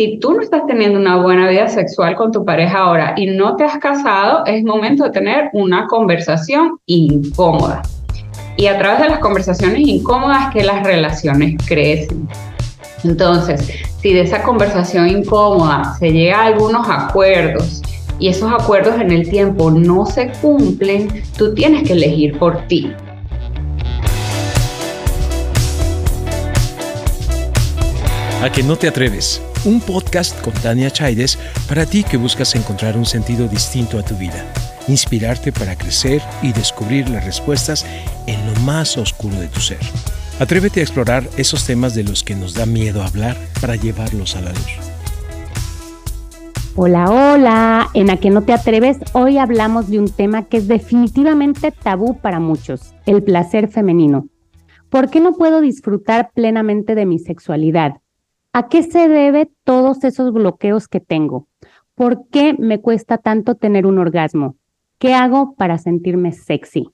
Si tú no estás teniendo una buena vida sexual con tu pareja ahora y no te has casado, es momento de tener una conversación incómoda. Y a través de las conversaciones incómodas que las relaciones crecen. Entonces, si de esa conversación incómoda se llega a algunos acuerdos y esos acuerdos en el tiempo no se cumplen, tú tienes que elegir por ti. A que no te atreves. Un podcast con Tania Chaides para ti que buscas encontrar un sentido distinto a tu vida, inspirarte para crecer y descubrir las respuestas en lo más oscuro de tu ser. Atrévete a explorar esos temas de los que nos da miedo hablar para llevarlos a la luz. Hola, hola. En A que no te atreves, hoy hablamos de un tema que es definitivamente tabú para muchos, el placer femenino. ¿Por qué no puedo disfrutar plenamente de mi sexualidad? ¿A qué se debe todos esos bloqueos que tengo? ¿Por qué me cuesta tanto tener un orgasmo? ¿Qué hago para sentirme sexy?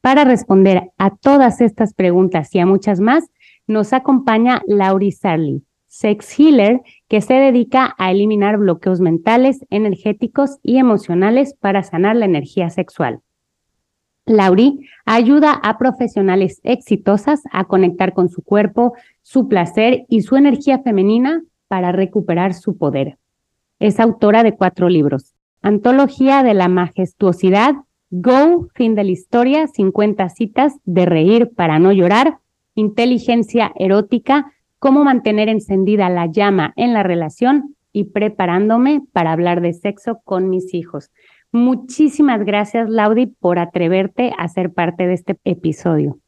Para responder a todas estas preguntas y a muchas más, nos acompaña Laurie Sarli, sex healer que se dedica a eliminar bloqueos mentales, energéticos y emocionales para sanar la energía sexual. Laurie ayuda a profesionales exitosas a conectar con su cuerpo, su placer y su energía femenina para recuperar su poder. Es autora de cuatro libros. Antología de la Majestuosidad, Go, fin de la historia, 50 citas de reír para no llorar, inteligencia erótica, cómo mantener encendida la llama en la relación y preparándome para hablar de sexo con mis hijos. Muchísimas gracias, Laudi, por atreverte a ser parte de este episodio.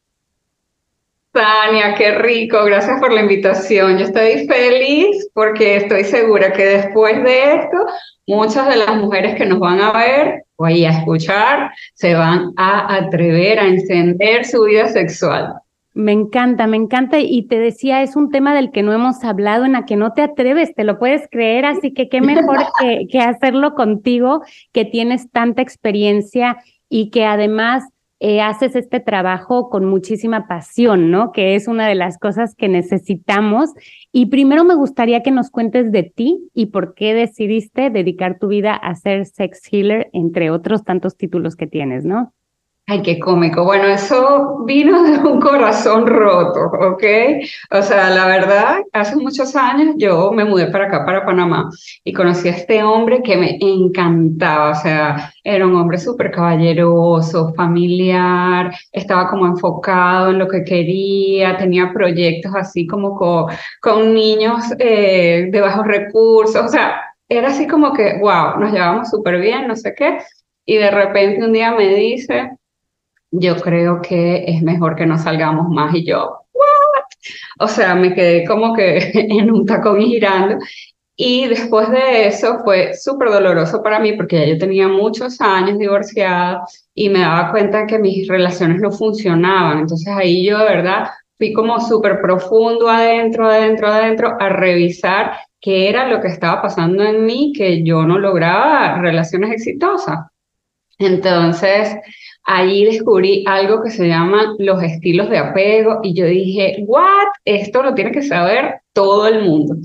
Tania, qué rico, gracias por la invitación. Yo estoy feliz porque estoy segura que después de esto, muchas de las mujeres que nos van a ver o a escuchar se van a atrever a encender su vida sexual. Me encanta, me encanta. Y te decía, es un tema del que no hemos hablado, en la que no te atreves, te lo puedes creer, así que qué mejor que, que hacerlo contigo, que tienes tanta experiencia y que además eh, haces este trabajo con muchísima pasión, ¿no? Que es una de las cosas que necesitamos. Y primero me gustaría que nos cuentes de ti y por qué decidiste dedicar tu vida a ser sex healer, entre otros tantos títulos que tienes, ¿no? Ay, qué cómico. Bueno, eso vino de un corazón roto, ¿ok? O sea, la verdad, hace muchos años yo me mudé para acá, para Panamá, y conocí a este hombre que me encantaba. O sea, era un hombre súper caballeroso, familiar, estaba como enfocado en lo que quería, tenía proyectos así como con, niños eh, de bajos recursos. O sea, era así como que, wow, nos llevamos súper bien, no sé qué. Y de repente un día me dice, yo creo que es mejor que no salgamos más. Y yo, ¿what? O sea, me quedé como que en un tacón girando. Y después de eso fue súper doloroso para mí porque ya yo tenía muchos años divorciada y me daba cuenta que mis relaciones no funcionaban. Entonces ahí yo de verdad fui como súper profundo adentro, adentro, adentro a revisar qué era lo que estaba pasando en mí, que yo no lograba relaciones exitosas. Entonces, Ahí descubrí algo que se llama los estilos de apego y yo dije, ¿what? Esto lo tiene que saber todo el mundo.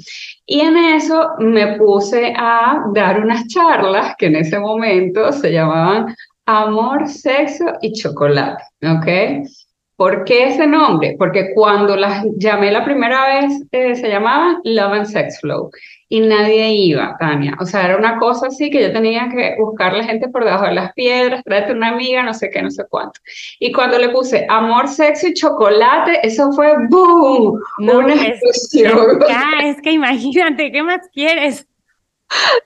Y en eso me puse a dar unas charlas que en ese momento se llamaban Amor, Sexo y Chocolate, ¿ok? ¿Por qué ese nombre? Porque cuando las llamé la primera vez eh, se llamaban Love and Sex Flow y nadie iba, Tania. O sea, era una cosa así que yo tenía que buscar la gente por debajo de las piedras, tráete una amiga, no sé qué, no sé cuánto. Y cuando le puse amor, sexo y chocolate, eso fue ¡boom! una explosión. Es, es que imagínate, ¿qué más quieres?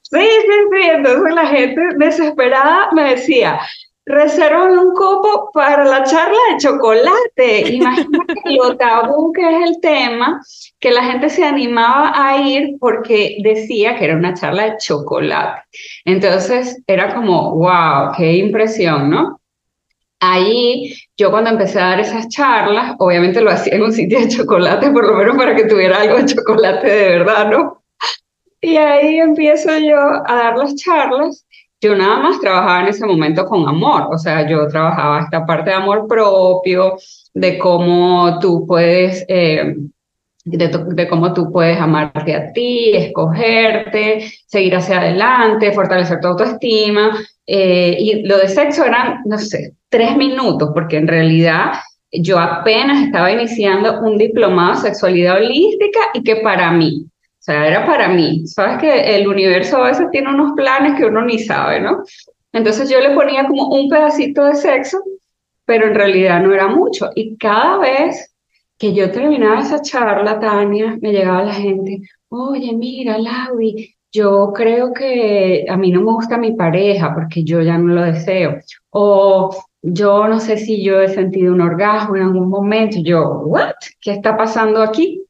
Sí, sí, sí. Entonces la gente desesperada me decía, reservan un copo para la charla de chocolate. Imagínate lo tabú que es el tema, que la gente se animaba a ir porque decía que era una charla de chocolate. Entonces era como, wow, qué impresión, ¿no? Ahí yo cuando empecé a dar esas charlas, obviamente lo hacía en un sitio de chocolate, por lo menos para que tuviera algo de chocolate de verdad, ¿no? Y ahí empiezo yo a dar las charlas yo nada más trabajaba en ese momento con amor, o sea, yo trabajaba esta parte de amor propio, de cómo tú puedes eh, de, cómo tú puedes amarte a ti, escogerte, seguir hacia adelante, fortalecer tu autoestima. Eh, y lo de sexo eran, no sé, tres minutos, porque en realidad yo apenas estaba iniciando un diplomado de sexualidad holística y que para mí, o sea, era para mí. Sabes que el universo a veces tiene unos planes que uno ni sabe, ¿no? Entonces yo le ponía como un pedacito de sexo, pero en realidad no era mucho. Y cada vez que yo terminaba esa charla, Tania, me llegaba la gente, oye, mira, Laudi, yo creo que a mí no me gusta mi pareja porque yo ya no lo deseo. O yo no sé si yo he sentido un orgasmo en algún momento. Yo, ¿what? ¿Qué está pasando aquí?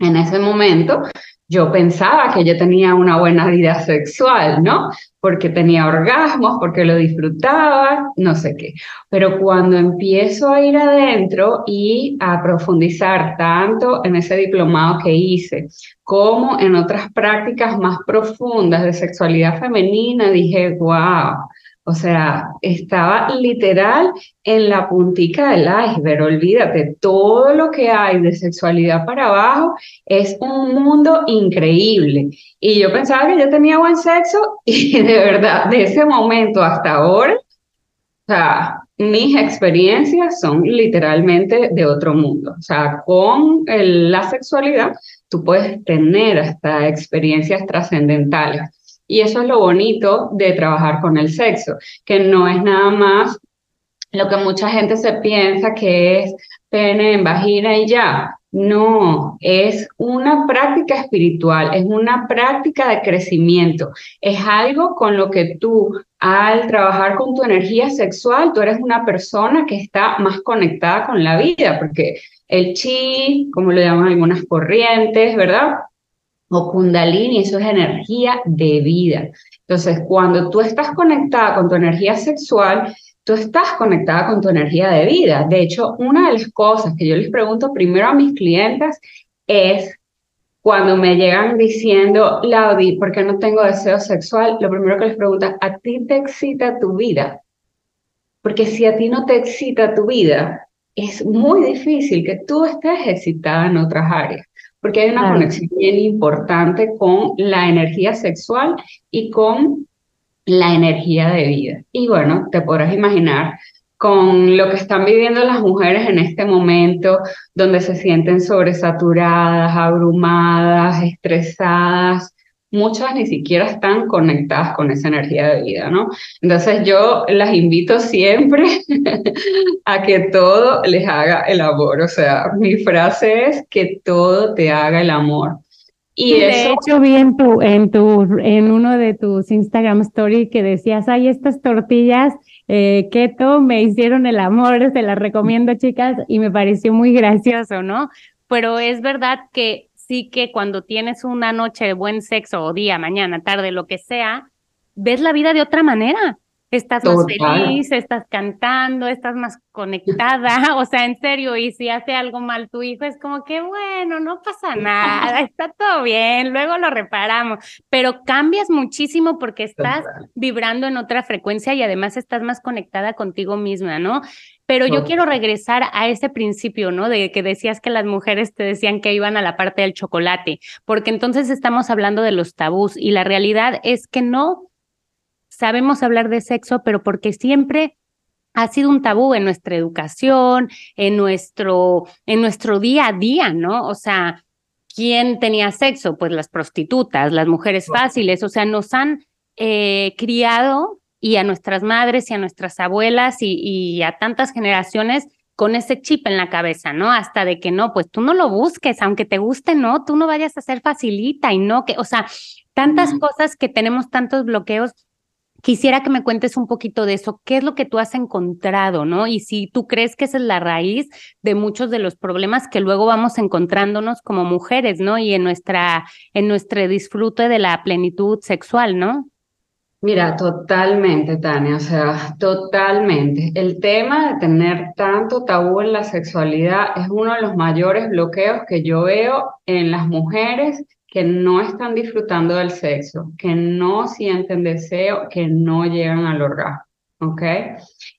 En ese momento yo pensaba que yo tenía una buena vida sexual, ¿no? Porque tenía orgasmos, porque lo disfrutaba, no sé qué. Pero cuando empiezo a ir adentro y a profundizar tanto en ese diplomado que hice, como en otras prácticas más profundas de sexualidad femenina, dije, wow, o sea, estaba literal en la puntica del iceberg. Olvídate, todo lo que hay de sexualidad para abajo es un mundo increíble. Y yo pensaba que yo tenía buen sexo y de verdad, de ese momento hasta ahora, o sea, mis experiencias son literalmente de otro mundo. O sea, con la sexualidad tú puedes tener hasta experiencias trascendentales. Y eso es lo bonito de trabajar con el sexo, que no es nada más lo que mucha gente se piensa que es pene en vagina y ya. No, es una práctica espiritual, es una práctica de crecimiento, es algo con lo que tú al trabajar con tu energía sexual, tú eres una persona que está más conectada con la vida, porque el chi, como lo llaman algunas corrientes, ¿verdad? O kundalini, eso es energía de vida. Entonces, cuando tú estás conectada con tu energía sexual, tú estás conectada con tu energía de vida. De hecho, una de las cosas que yo les pregunto primero a mis clientes es cuando me llegan diciendo, Laudi, ¿por qué no tengo deseo sexual? Lo primero que les pregunto, ¿a ti te excita tu vida? Porque si a ti no te excita tu vida, es muy difícil que tú estés excitada en otras áreas porque hay una conexión bien importante con la energía sexual y con la energía de vida. Y bueno, te podrás imaginar con lo que están viviendo las mujeres en este momento, donde se sienten sobresaturadas, abrumadas, estresadas, muchas ni siquiera están conectadas con esa energía de vida, ¿no? Entonces yo las invito siempre a que todo les haga el amor, o sea, mi frase es que todo te haga el amor. Y de hecho vi en tu, en tu, en uno de tus Instagram story que decías, ay, estas tortillas eh, keto me hicieron el amor, se las recomiendo chicas, y me pareció muy gracioso, ¿no? Pero es verdad que sí que cuando tienes una noche de buen sexo o día, mañana, tarde, lo que sea, ves la vida de otra manera. Estás más feliz, estás cantando, estás más conectada, o sea, en serio, y si hace algo mal tu hijo, es como que, bueno, no pasa nada, está todo bien, luego lo reparamos, pero cambias muchísimo porque estás vibrando en otra frecuencia y además estás más conectada contigo misma, ¿no? Pero yo quiero regresar a ese principio, ¿no? De que decías que las mujeres te decían que iban a la parte del chocolate, porque entonces estamos hablando de los tabús y la realidad es que no sabemos hablar de sexo, pero porque siempre ha sido un tabú en nuestra educación, en nuestro, en nuestro día a día, ¿no? O sea, ¿quién tenía sexo? Pues las prostitutas, las mujeres fáciles, o sea, nos han eh, criado y a nuestras madres y a nuestras abuelas y, a tantas generaciones con ese chip en la cabeza, ¿no? Hasta de que no, pues tú no lo busques, aunque te guste, no, tú no vayas a ser facilita y no, que, o sea, tantas cosas que tenemos tantos bloqueos. Quisiera que me cuentes un poquito de eso, qué es lo que tú has encontrado, ¿no? Y si tú crees que esa es la raíz de muchos de los problemas que luego vamos encontrándonos como mujeres, ¿no? Y en nuestra, en nuestro disfrute de la plenitud sexual, ¿no? Mira, totalmente, Tania, o sea, totalmente. El tema de tener tanto tabú en la sexualidad es uno de los mayores bloqueos que yo veo en las mujeres que no están disfrutando del sexo, que no sienten deseo, que no llegan al orgasmo, ¿ok?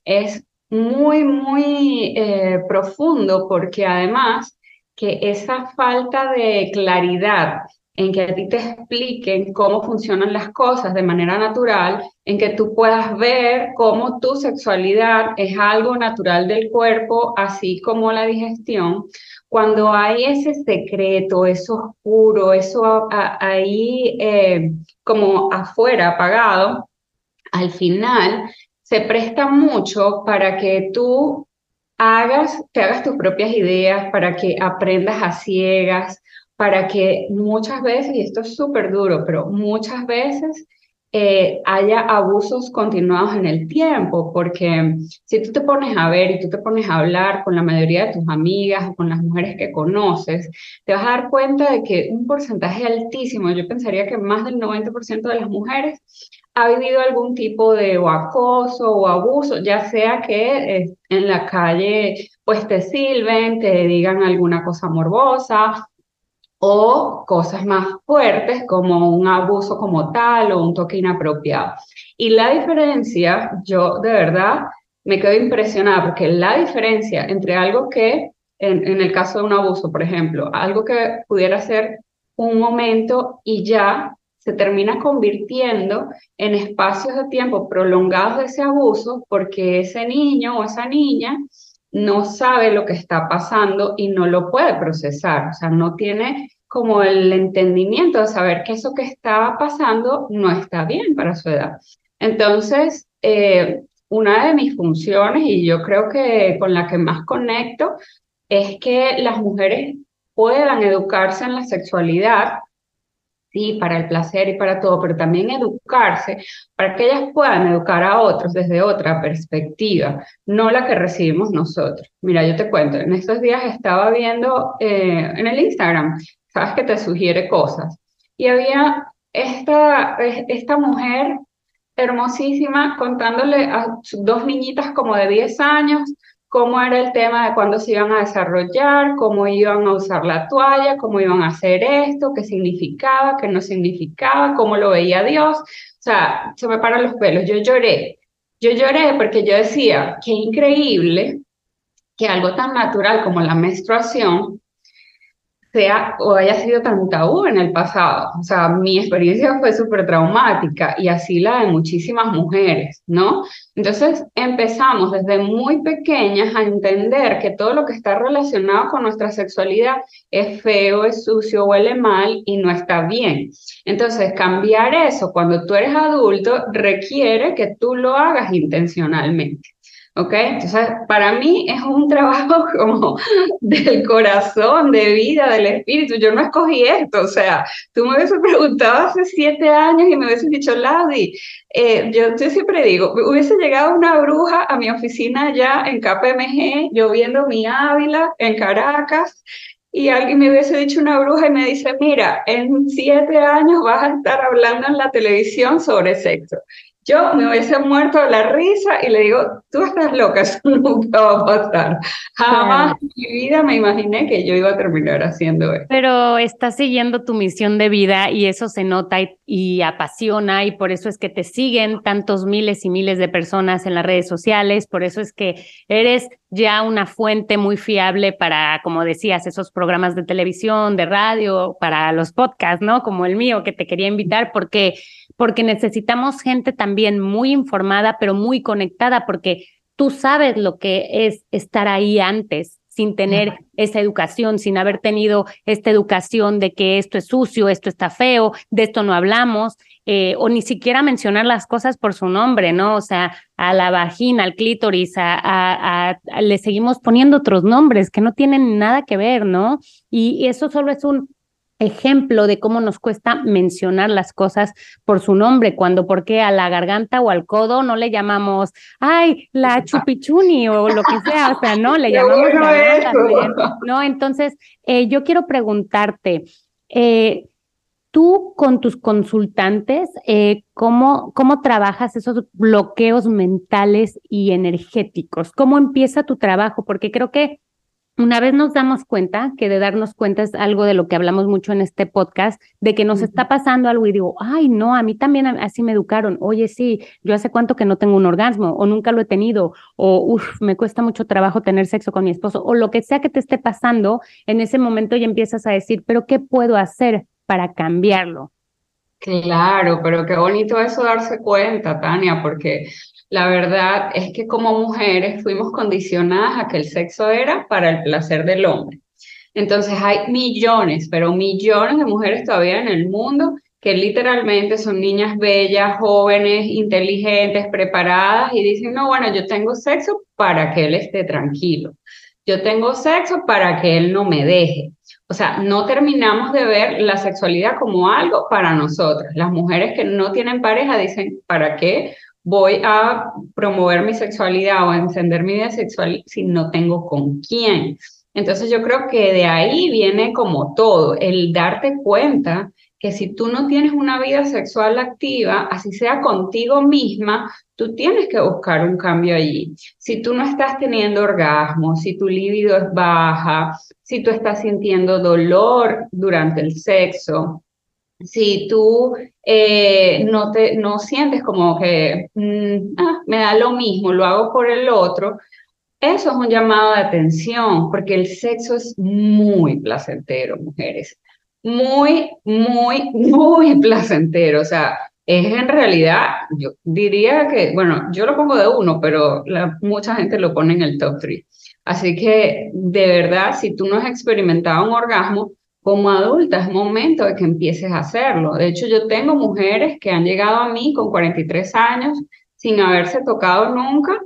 Es muy, muy eh, profundo porque además que esa falta de claridad en que a ti te expliquen cómo funcionan las cosas de manera natural, en que tú puedas ver cómo tu sexualidad es algo natural del cuerpo, así como la digestión. Cuando hay ese secreto, eso oscuro, eso ahí eh, como afuera apagado, al final se presta mucho para que tú hagas, te hagas tus propias ideas, para que aprendas a ciegas, para que muchas veces, y esto es súper duro, pero muchas veces eh, haya abusos continuados en el tiempo, porque si tú te pones a ver y tú te pones a hablar con la mayoría de tus amigas o con las mujeres que conoces, te vas a dar cuenta de que un porcentaje altísimo, yo pensaría que más del 90% de las mujeres ha vivido algún tipo de acoso o abuso, ya sea que eh, en la calle pues te silben, te digan alguna cosa morbosa o cosas más fuertes como un abuso como tal o un toque inapropiado. Y la diferencia, yo de verdad me quedo impresionada porque la diferencia entre algo que, en, el caso de un abuso, por ejemplo, algo que pudiera ser un momento y ya se termina convirtiendo en espacios de tiempo prolongados de ese abuso porque ese niño o esa niña no sabe lo que está pasando y no lo puede procesar, o sea, no tiene como el entendimiento de saber que eso que estaba pasando no está bien para su edad. Entonces, eh, una de mis funciones, y yo creo que con la que más conecto, es que las mujeres puedan educarse en la sexualidad sí, para el placer y para todo, pero también educarse para que ellas puedan educar a otros desde otra perspectiva, no la que recibimos nosotros. Mira, yo te cuento, en estos días estaba viendo eh, en el Instagram, sabes que te sugiere cosas, y había esta, esta mujer hermosísima contándole a dos niñitas como de 10 años cómo era el tema de cuándo se iban a desarrollar, cómo iban a usar la toalla, cómo iban a hacer esto, qué significaba, qué no significaba, cómo lo veía Dios. O sea, se me paran los pelos. Yo lloré. Yo lloré porque yo decía, qué increíble que algo tan natural como la menstruación sea o haya sido tan tabú en el pasado. O sea, mi experiencia fue súper traumática y así la de muchísimas mujeres, ¿no? Entonces empezamos desde muy pequeñas a entender que todo lo que está relacionado con nuestra sexualidad es feo, es sucio, huele mal y no está bien. Entonces cambiar eso cuando tú eres adulto requiere que tú lo hagas intencionalmente. ¿Ok? Entonces, para mí es un trabajo como del corazón, de vida, del espíritu. Yo no escogí esto, o sea, tú me hubieses preguntado hace siete años y me hubieses dicho, Laudi, eh, yo, yo, siempre digo, hubiese llegado una bruja a mi oficina allá en KPMG, yo viendo mi Ávila en Caracas, y alguien me hubiese dicho una bruja y me dice, mira, en siete años vas a estar hablando en la televisión sobre sexo yo me hubiese muerto de la risa y le digo, tú estás loca, eso nunca va a pasar. Jamás en mi vida me imaginé que yo iba a terminar haciendo eso. Pero estás siguiendo tu misión de vida y eso se nota y, apasiona y por eso es que te siguen tantos miles y miles de personas en las redes sociales, por eso es que eres ya una fuente muy fiable para, como decías, esos programas de televisión, de radio, para los podcasts, ¿no? Como el mío que te quería invitar porque porque necesitamos gente también muy informada, pero muy conectada, porque tú sabes lo que es estar ahí antes sin tener esa educación, sin haber tenido esta educación de que esto es sucio, esto está feo, de esto no hablamos, eh, o ni siquiera mencionar las cosas por su nombre, ¿no? O sea, a la vagina, al clítoris, a, le seguimos poniendo otros nombres que no tienen nada que ver, ¿no? y eso solo es un ejemplo de cómo nos cuesta mencionar las cosas por su nombre, cuando porque a la garganta o al codo no le llamamos, ay, la chupichuni o lo que sea, o sea, no, le llamamos ¿no? Entonces, eh, yo quiero preguntarte, eh, tú con tus consultantes, eh, ¿cómo, ¿cómo trabajas esos bloqueos mentales y energéticos? ¿Cómo empieza tu trabajo? Porque creo que una vez nos damos cuenta, que de darnos cuenta es algo de lo que hablamos mucho en este podcast, de que nos está pasando algo y digo, ay, no, a mí también así me educaron. Oye, sí, yo hace cuánto que no tengo un orgasmo o nunca lo he tenido o, uff, me cuesta mucho trabajo tener sexo con mi esposo o lo que sea que te esté pasando, en ese momento ya empiezas a decir, pero ¿qué puedo hacer para cambiarlo? Claro, pero qué bonito eso darse cuenta, Tania, porque la verdad es que como mujeres fuimos condicionadas a que el sexo era para el placer del hombre. Entonces hay millones, pero millones de mujeres todavía en el mundo que literalmente son niñas bellas, jóvenes, inteligentes, preparadas y dicen, no, bueno, yo tengo sexo para que él esté tranquilo. Yo tengo sexo para que él no me deje. O sea, no terminamos de ver la sexualidad como algo para nosotras. Las mujeres que no tienen pareja dicen, ¿para qué? Voy a promover mi sexualidad o a encender mi vida sexual si no tengo con quién. Entonces yo creo que de ahí viene como todo, el darte cuenta que si tú no tienes una vida sexual activa, así sea contigo misma, tú tienes que buscar un cambio allí. Si tú no estás teniendo orgasmo, si tu libido es baja, si tú estás sintiendo dolor durante el sexo, si tú eh, no, te, no sientes como que mm, ah, me da lo mismo, lo hago por el otro, eso es un llamado de atención, porque el sexo es muy placentero, mujeres. Muy, muy, muy placentero. O sea, es en realidad, yo diría que, bueno, yo lo pongo de uno, pero mucha gente lo pone en el top three. Así que, de verdad, si tú no has experimentado un orgasmo, como adulta es momento de que empieces a hacerlo. De hecho, yo tengo mujeres que han llegado a mí con 43 años sin haberse tocado nunca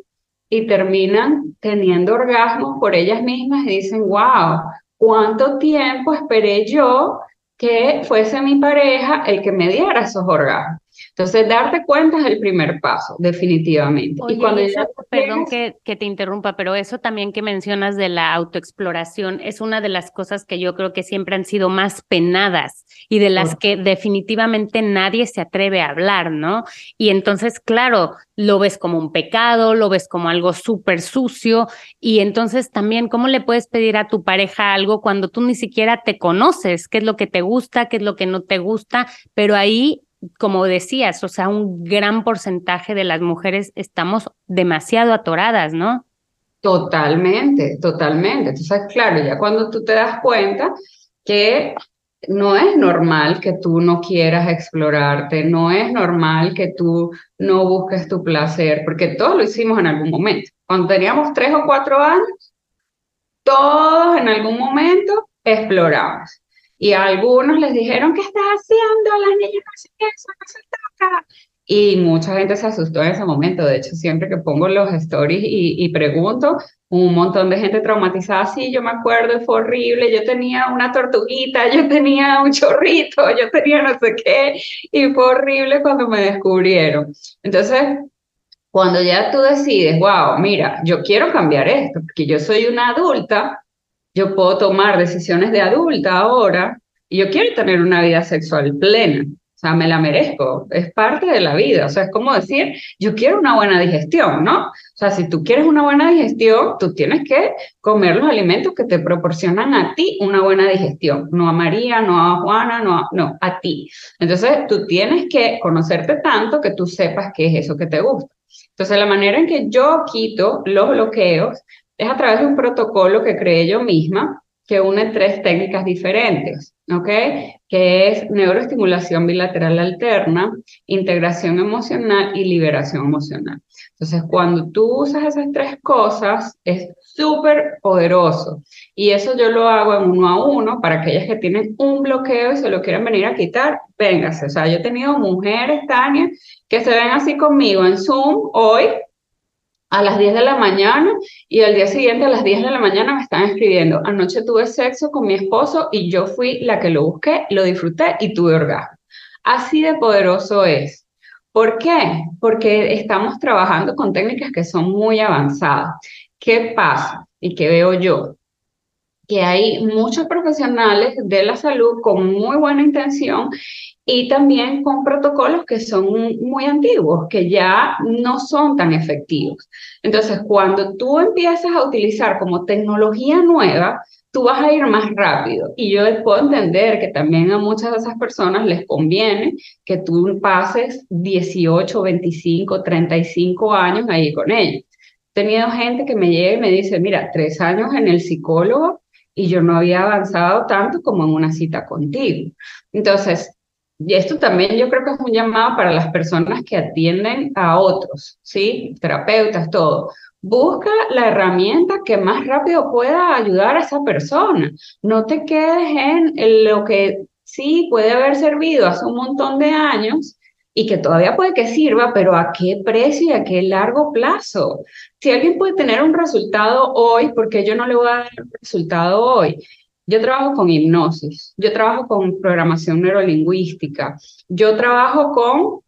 y terminan teniendo orgasmos por ellas mismas y dicen, wow, ¿cuánto tiempo esperé yo que fuese mi pareja el que me diera esos orgasmos? Entonces, darte cuenta es el primer paso, definitivamente. y cuando perdón que, que, te interrumpa, pero eso también que mencionas de la autoexploración es una de las cosas que yo creo que siempre han sido más penadas y de las que definitivamente nadie se atreve a hablar, ¿no? Y entonces, claro, lo ves como un pecado, lo ves como algo súper sucio y entonces también, ¿cómo le puedes pedir a tu pareja algo cuando tú ni siquiera te conoces? ¿Qué es lo que te gusta? ¿Qué es lo que no te gusta? Pero ahí como decías, o sea, un gran porcentaje de las mujeres estamos demasiado atoradas, ¿no? Totalmente, totalmente. Entonces, claro, ya cuando tú te das cuenta que no es normal que tú no quieras explorarte, no es normal que tú no busques tu placer, porque todos lo hicimos en algún momento. Cuando teníamos tres o cuatro años, todos en algún momento exploramos. Y a algunos les dijeron, ¿qué estás haciendo? Las niñas no hacen eso, no se toca. Y mucha gente se asustó en ese momento. De hecho, siempre que pongo los stories y, y pregunto, un montón de gente traumatizada, sí, yo me acuerdo, fue horrible, yo tenía una tortuguita, yo tenía un chorrito, yo tenía no sé qué, y fue horrible cuando me descubrieron. Entonces, cuando ya tú decides, wow, mira, yo quiero cambiar esto, porque yo soy una adulta, yo puedo tomar decisiones de adulta ahora y yo quiero tener una vida sexual plena. O sea, me la merezco, es parte de la vida. O sea, es como decir, yo quiero una buena digestión, ¿no? O sea, si tú quieres una buena digestión, tú tienes que comer los alimentos que te proporcionan a ti una buena digestión. No a María, no a Juana, no a, no, a ti. Entonces, tú tienes que conocerte tanto que tú sepas qué es eso que te gusta. Entonces, la manera en que yo quito los bloqueos es a través de un protocolo que creé yo misma que une tres técnicas diferentes, ¿ok? Que es neuroestimulación bilateral alterna, integración emocional y liberación emocional. Entonces, cuando tú usas esas tres cosas, es súper poderoso. Y eso yo lo hago en uno a uno para aquellas que tienen un bloqueo y se lo quieren venir a quitar, véngase. O sea, yo he tenido mujeres, Tania, que se ven así conmigo en Zoom hoy a las 10 de la mañana y al día siguiente a las 10 de la mañana me están escribiendo, anoche tuve sexo con mi esposo y yo fui la que lo busqué, lo disfruté y tuve orgasmo. Así de poderoso es. ¿Por qué? Porque estamos trabajando con técnicas que son muy avanzadas. ¿Qué pasa y qué veo yo? que hay muchos profesionales de la salud con muy buena intención y también con protocolos que son muy antiguos, que ya no son tan efectivos. Entonces, cuando tú empiezas a utilizar como tecnología nueva, tú vas a ir más rápido. Y yo puedo entender que también a muchas de esas personas les conviene que tú pases 18, 25, 35 años ahí con ellos. He tenido gente que me llega y me dice, mira, tres años en el psicólogo y yo no había avanzado tanto como en una cita contigo. Entonces, y esto también yo creo que es un llamado para las personas que atienden a otros, ¿sí? Terapeutas, todo. Busca la herramienta que más rápido pueda ayudar a esa persona. No te quedes en lo que sí puede haber servido hace un montón de años y que todavía puede que sirva, pero ¿a qué precio y a qué largo plazo? Si alguien puede tener un resultado hoy, ¿por qué yo no le voy a dar el resultado hoy? Yo trabajo con hipnosis, yo trabajo con programación neurolingüística, yo trabajo con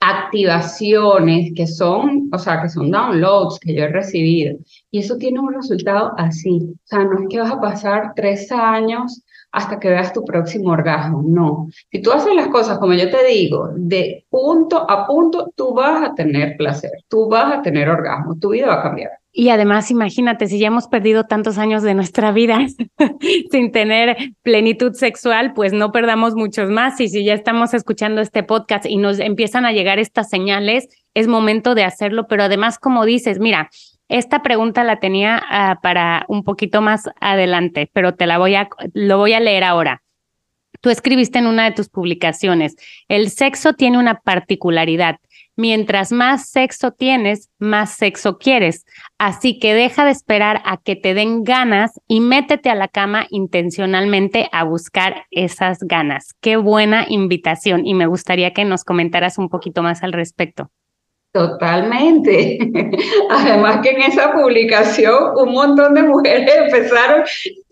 activaciones que son, o sea, que son downloads que yo he recibido. Y eso tiene un resultado así. O sea, no es que vas a pasar tres años hasta que veas tu próximo orgasmo. No. Si tú haces las cosas como yo te digo, de punto a punto, tú vas a tener placer, tú vas a tener orgasmo, tu vida va a cambiar. Y además, imagínate, si ya hemos perdido tantos años de nuestra vida sin tener plenitud sexual, pues no perdamos muchos más. Y si ya estamos escuchando este podcast y nos empiezan a llegar estas señales, es momento de hacerlo. Pero además, como dices, mira, esta pregunta la tenía ah, para un poquito más adelante, pero te la voy a, lo voy a leer ahora. Tú escribiste en una de tus publicaciones, el sexo tiene una particularidad Mientras más sexo tienes, más sexo quieres. Así que deja de esperar a que te den ganas y métete a la cama intencionalmente a buscar esas ganas. Qué buena invitación y me gustaría que nos comentaras un poquito más al respecto. Totalmente. Además que en esa publicación un montón de mujeres empezaron,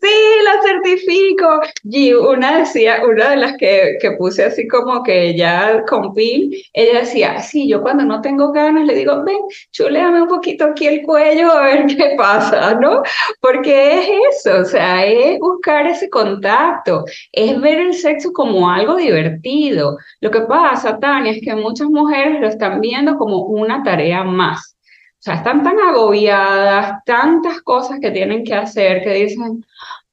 sí, la certifico. Y una decía, una de las que, que puse así como que ya con pin, ella decía, sí, yo cuando no tengo ganas le digo, ven, chuleame un poquito aquí el cuello a ver qué pasa, ¿no? Porque es eso, o sea, es buscar ese contacto, es ver el sexo como algo divertido. Lo que pasa, Tania, es que muchas mujeres lo están viendo como una tarea más. O sea, están tan agobiadas, tantas cosas que tienen que hacer que dicen,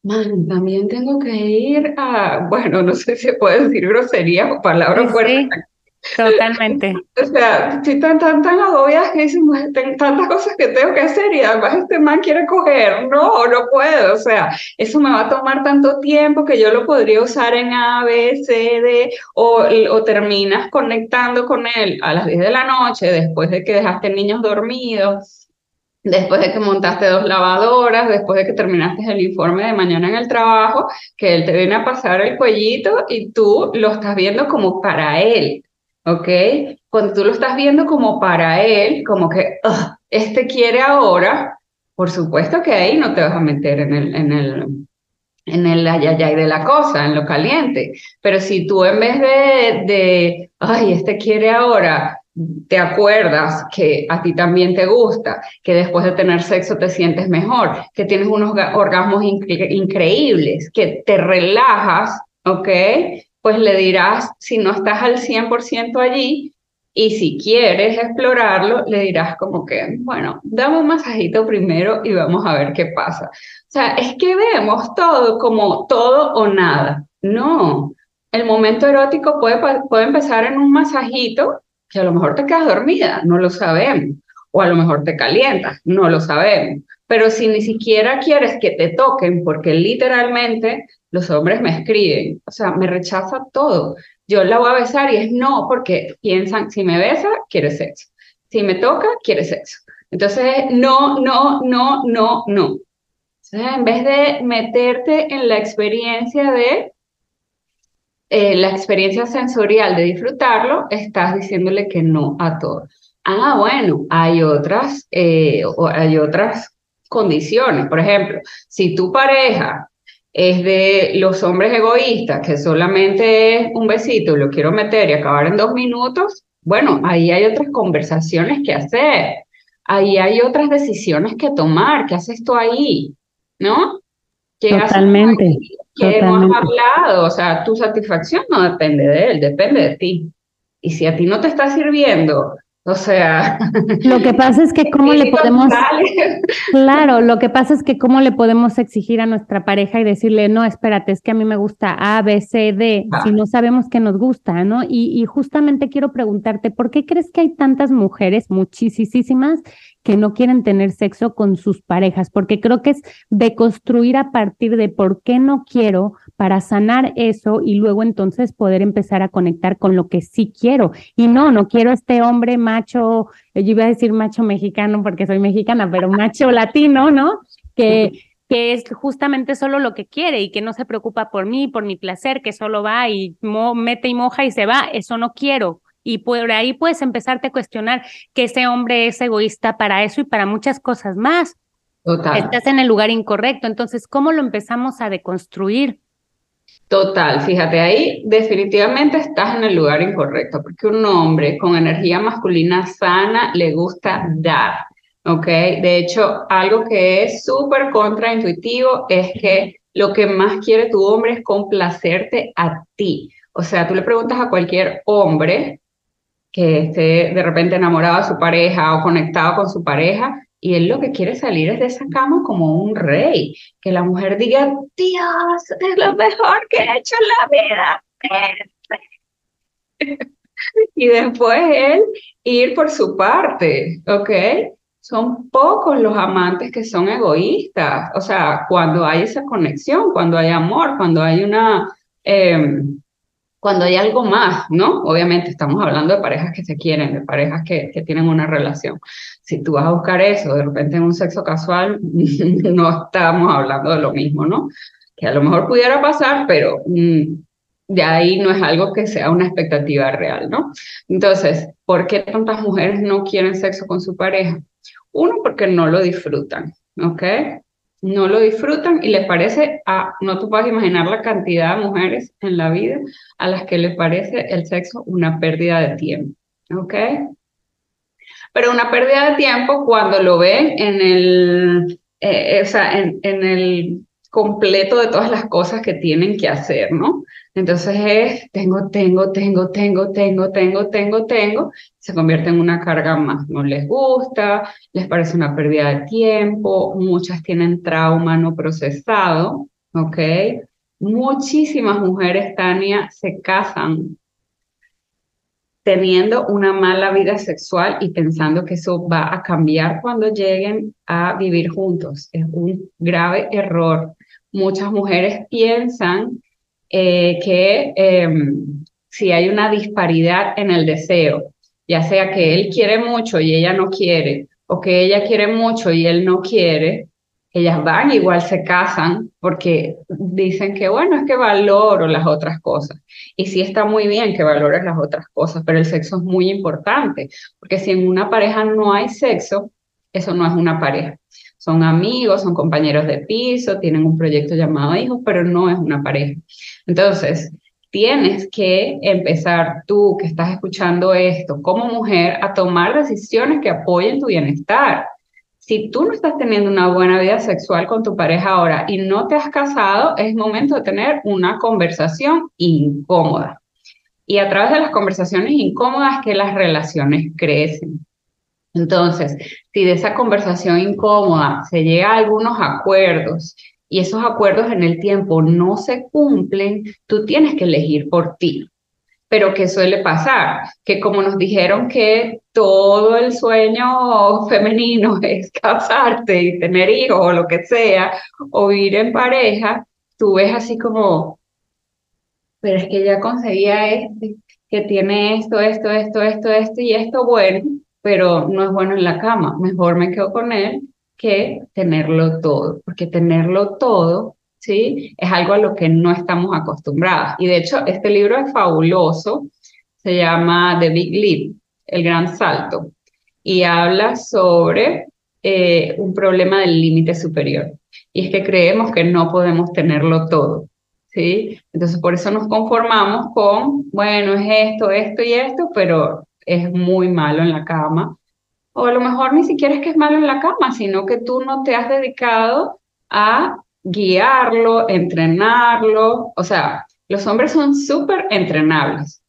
man, también tengo que ir a, bueno, no sé si se puede decir grosería o palabras fuertes, Totalmente. o sea, estoy tan, tan, tan agobiada que dicen, tantas cosas que tengo que hacer y además este man quiere coger. No, no puedo. O sea, eso me va a tomar tanto tiempo que yo lo podría usar en A, B, C, D, o, o terminas conectando con él a las 10 de la noche después de que dejaste niños dormidos después de que montaste dos lavadoras, después de que terminaste el informe de mañana en el trabajo, que él te viene a pasar el cuellito y tú lo estás viendo como para él. ¿Ok? Cuando tú lo estás viendo como para él, como que, este quiere ahora, por supuesto que ahí no te vas a meter en el, en el, en el ayayay de la cosa, en lo caliente. Pero si tú en vez de, de, ay, este quiere ahora, te acuerdas que a ti también te gusta, que después de tener sexo te sientes mejor, que tienes unos orgasmos increíbles, que te relajas, ¿ok? Pues le dirás, si no estás al 100% allí, y si quieres explorarlo, le dirás como que, bueno, dame un masajito primero y vamos a ver qué pasa. O sea, es que vemos todo como todo o nada. No, el momento erótico puede, puede empezar en un masajito que a lo mejor te quedas dormida, no lo sabemos. O a lo mejor te calientas, no lo sabemos. Pero si ni siquiera quieres que te toquen, porque literalmente los hombres me escriben, o sea, me rechaza todo. Yo la voy a besar y es no, porque piensan, si me besa, quiere sexo. Si me toca, quiere sexo. Entonces, no, no, no, no, no. Sea, en vez de meterte en la experiencia de eh, la experiencia sensorial de disfrutarlo, estás diciéndole que no a todo. Ah, bueno, hay otras, eh, hay otras condiciones. Por ejemplo, si tu pareja es de los hombres egoístas, que solamente es un besito lo quiero meter y acabar en dos minutos, bueno, ahí hay otras conversaciones que hacer, ahí hay otras decisiones que tomar, ¿qué haces tú ahí? ¿No? Totalmente. Que hemos hablado, o sea, tu satisfacción no depende de él, depende de ti. Y si a ti no te está sirviendo o sea, lo que pasa es que cómo le podemos Claro, lo que pasa es que cómo le podemos exigir a nuestra pareja y decirle, "No, espérate, es que a mí me gusta A, B, C, D", si no sabemos que nos gusta, ¿no? Y, y justamente quiero preguntarte, ¿por qué crees que hay tantas mujeres, muchísimas, que no quieren tener sexo con sus parejas, porque creo que es de construir a partir de por qué no quiero para sanar eso y luego entonces poder empezar a conectar con lo que sí quiero. Y no, no quiero este hombre macho, yo iba a decir macho mexicano porque soy mexicana, pero macho latino, ¿no? Que que es justamente solo lo que quiere y que no se preocupa por mí, por mi placer, que solo va y mete y moja y se va, eso no quiero y por ahí puedes empezarte a cuestionar que ese hombre es egoísta para eso y para muchas cosas más. Total. Estás en el lugar incorrecto. Entonces, ¿cómo lo empezamos a deconstruir? Total, fíjate, ahí definitivamente estás en el lugar incorrecto, porque un hombre con energía masculina sana le gusta dar, ¿ok? De hecho, algo que es súper contraintuitivo es que lo que más quiere tu hombre es complacerte a ti. O sea, tú le preguntas a cualquier hombre que esté de repente enamorado de su pareja o conectado con su pareja, y él lo que quiere salir es de esa cama como un rey, que la mujer diga, Dios, es lo mejor que he hecho en la vida. y después él ir por su parte, ¿ok? Son pocos los amantes que son egoístas, o sea, cuando hay esa conexión, cuando hay amor, cuando hay una... Em, cuando hay algo más, ¿no? Obviamente estamos hablando de parejas que se quieren, de parejas que, que tienen una relación. Si tú vas a buscar eso de repente en un sexo casual, no estamos hablando de lo mismo, ¿no? Que a lo mejor pudiera pasar, pero mm, de ahí no es algo que sea una expectativa real, ¿no? Entonces, ¿por qué tantas mujeres no quieren sexo con su pareja? Uno, porque no lo disfrutan, ¿ok? No lo disfrutan y les parece, a, no tú puedes imaginar la cantidad de mujeres en la vida a las que les parece el sexo una pérdida de tiempo, ¿ok? Pero una pérdida de tiempo cuando lo ven en el, eh, o sea, en, en el completo de todas las cosas que tienen que hacer, ¿no? Entonces es, tengo, tengo, tengo, tengo, tengo, tengo, tengo, tengo, se convierte en una carga más. No les gusta, les parece una pérdida de tiempo, muchas tienen trauma no procesado, ¿ok? Muchísimas mujeres, Tania, se casan teniendo una mala vida sexual y pensando que eso va a cambiar cuando lleguen a vivir juntos. Es un grave error. Muchas mujeres piensan eh, que em, si hay una disparidad en el deseo, ya sea que él quiere mucho y ella no quiere, o que ella quiere mucho y él no quiere, ellas van, igual se casan, porque dicen que, bueno, es que valoro las otras cosas. Y sí está muy bien que valores las otras cosas, pero el sexo es muy importante, porque si en una pareja no hay sexo, eso no es una pareja. Son amigos, son compañeros de piso, tienen un proyecto llamado hijos, pero no es una pareja. Entonces, tienes que empezar tú que estás escuchando esto como mujer a tomar decisiones que apoyen tu bienestar. Si tú no estás teniendo una buena vida sexual con tu pareja ahora y no te has casado, es momento de tener una conversación incómoda. Y a través de las conversaciones incómodas que las relaciones crecen. Entonces, si de esa conversación incómoda se llega a algunos acuerdos y esos acuerdos en el tiempo no se cumplen, tú tienes que elegir por ti. Pero ¿qué suele pasar? Que como nos dijeron que todo el sueño femenino es casarte y tener hijos o lo que sea, o vivir en pareja, tú ves así como, pero es que ya conseguía este, que tiene esto, esto, esto, esto, esto y esto, bueno, pero no es bueno en la cama. Mejor me quedo con él que tenerlo todo, porque tenerlo todo, ¿sí? Es algo a lo que no estamos acostumbrados. Y de hecho, este libro es fabuloso, se llama The Big Leap, El Gran Salto, y habla sobre eh, un problema del límite superior. Y es que creemos que no podemos tenerlo todo. ¿Sí? Entonces, por eso nos conformamos con, bueno, es esto, esto y esto, pero es muy malo en la cama. O a lo mejor ni siquiera es que es malo en la cama, sino que tú no te has dedicado a guiarlo, entrenarlo. O sea, los hombres son súper entrenables.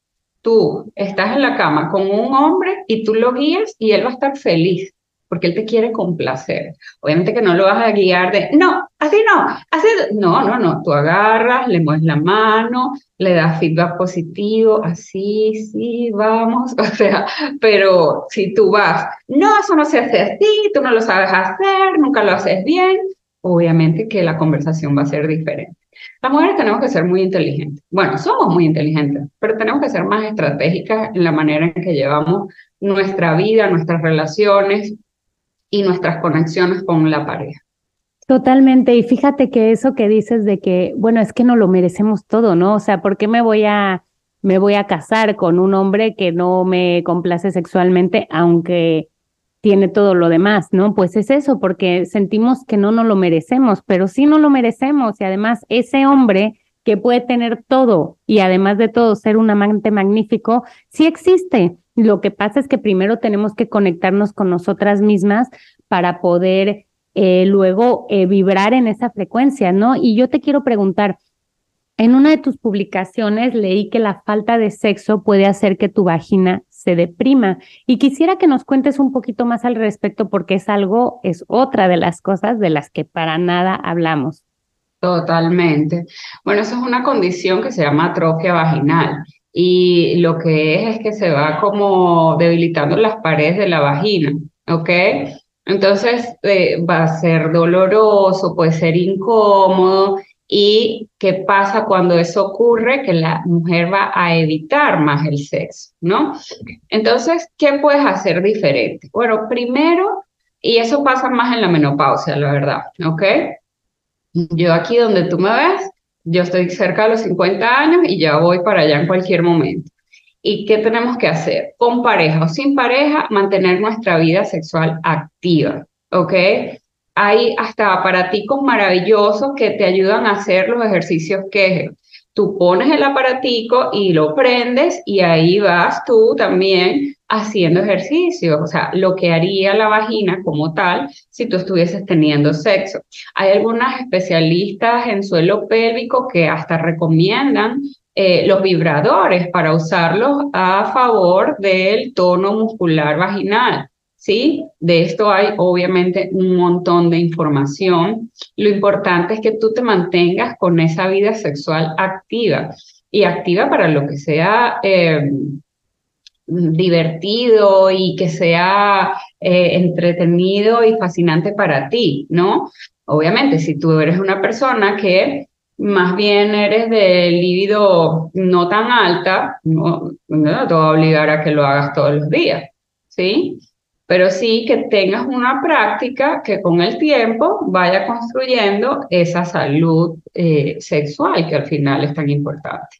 Tú estás en la cama con un hombre y tú lo guías y él va a estar feliz porque él te quiere complacer. Obviamente que no lo vas a guiar de, no, así no, así, no, no, no, tú agarras, le mueves la mano, le das feedback positivo, así, sí, vamos, o sea, pero si tú vas, no, eso no se hace así, tú no lo sabes hacer, nunca lo haces bien, obviamente que la conversación va a ser diferente. Las mujeres tenemos que ser muy inteligentes. Bueno, somos muy inteligentes, pero tenemos que ser más estratégicas en la manera en que llevamos nuestra vida, nuestras relaciones, y nuestras conexiones con la pareja. Totalmente. Y fíjate que eso que dices de que, bueno, es que no lo merecemos todo, ¿no? O sea, ¿por qué me voy a, me voy a casar con un hombre que no me complace sexualmente, aunque tiene todo lo demás, ¿no? Pues es eso, porque sentimos que no nos lo merecemos, pero sí no lo merecemos. Y además, ese hombre que puede tener todo y además de todo ser un amante magnífico, sí existe. Lo que pasa es que primero tenemos que conectarnos con nosotras mismas para poder eh, luego eh, vibrar en esa frecuencia, ¿no? Y yo te quiero preguntar, en una de tus publicaciones leí que la falta de sexo puede hacer que tu vagina se deprima y quisiera que nos cuentes un poquito más al respecto porque es algo, es otra de las cosas de las que para nada hablamos. Totalmente. Bueno, eso es una condición que se llama atrofia vaginal y lo que es es que se va como debilitando las paredes de la vagina, ¿ok? Entonces eh, va a ser doloroso, puede ser incómodo. ¿Y qué pasa cuando eso ocurre? Que la mujer va a evitar más el sexo, ¿no? Entonces, ¿qué puedes hacer diferente? Bueno, primero, y eso pasa más en la menopausia, la verdad, ¿ok? Yo aquí donde tú me ves, yo estoy cerca de los 50 años y ya voy para allá en cualquier momento. ¿Y qué tenemos que hacer? Con pareja o sin pareja, mantener nuestra vida sexual activa, ¿ok? Hay hasta aparaticos maravillosos que te ayudan a hacer los ejercicios que tú pones el aparatico y lo prendes y ahí vas tú también haciendo ejercicio, o sea, lo que haría la vagina como tal si tú estuvieses teniendo sexo. Hay algunas especialistas en suelo pélvico que hasta recomiendan eh, los vibradores para usarlos a favor del tono muscular vaginal. ¿Sí? De esto hay obviamente un montón de información. Lo importante es que tú te mantengas con esa vida sexual activa y activa para lo que sea eh, divertido y que sea eh, entretenido y fascinante para ti, ¿no? Obviamente, si tú eres una persona que más bien eres de líbido no tan alta, no, no te va a obligar a que lo hagas todos los días, ¿sí? Pero sí que tengas una práctica que con el tiempo vaya construyendo esa salud eh, sexual que al final es tan importante.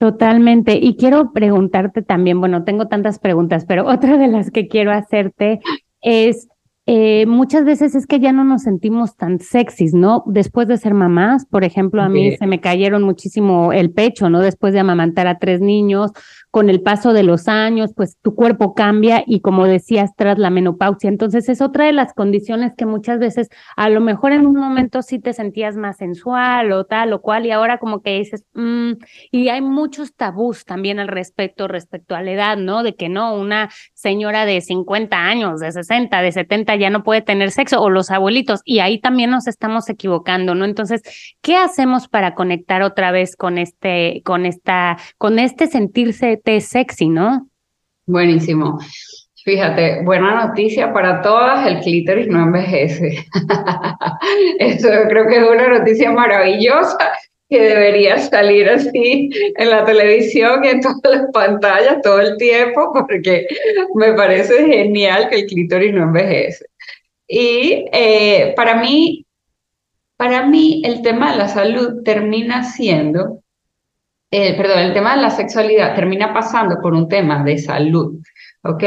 Totalmente. Y quiero preguntarte también, bueno, tengo tantas preguntas, pero otra de las que quiero hacerte es, eh, muchas veces es que ya no nos sentimos tan sexys, ¿no? Después de ser mamás, por ejemplo, a mí se me cayeron muchísimo el pecho, ¿no? Después de amamantar a tres niños, con el paso de los años, pues tu cuerpo cambia y como decías, tras la menopausia. Entonces es otra de las condiciones que muchas veces a lo mejor en un momento sí te sentías más sensual o tal o cual y ahora como que dices, mm", y hay muchos tabús también al respecto, respecto a la edad, ¿no? De que no, una señora de 50 años, de 60, de 70 ya no puede tener sexo o los abuelitos y ahí también nos estamos equivocando, ¿no? Entonces, ¿qué hacemos para conectar otra vez con este, con esta, con este sentirse sexy, ¿no? Buenísimo. Fíjate, buena noticia para todas, el clítoris no envejece. Eso creo que es una noticia maravillosa que debería salir así en la televisión y en todas las pantallas todo el tiempo, porque me parece genial que el clítoris no envejece. Y eh, para mí, para mí el tema de la salud termina siendo eh, perdón, el tema de la sexualidad termina pasando por un tema de salud, ¿ok?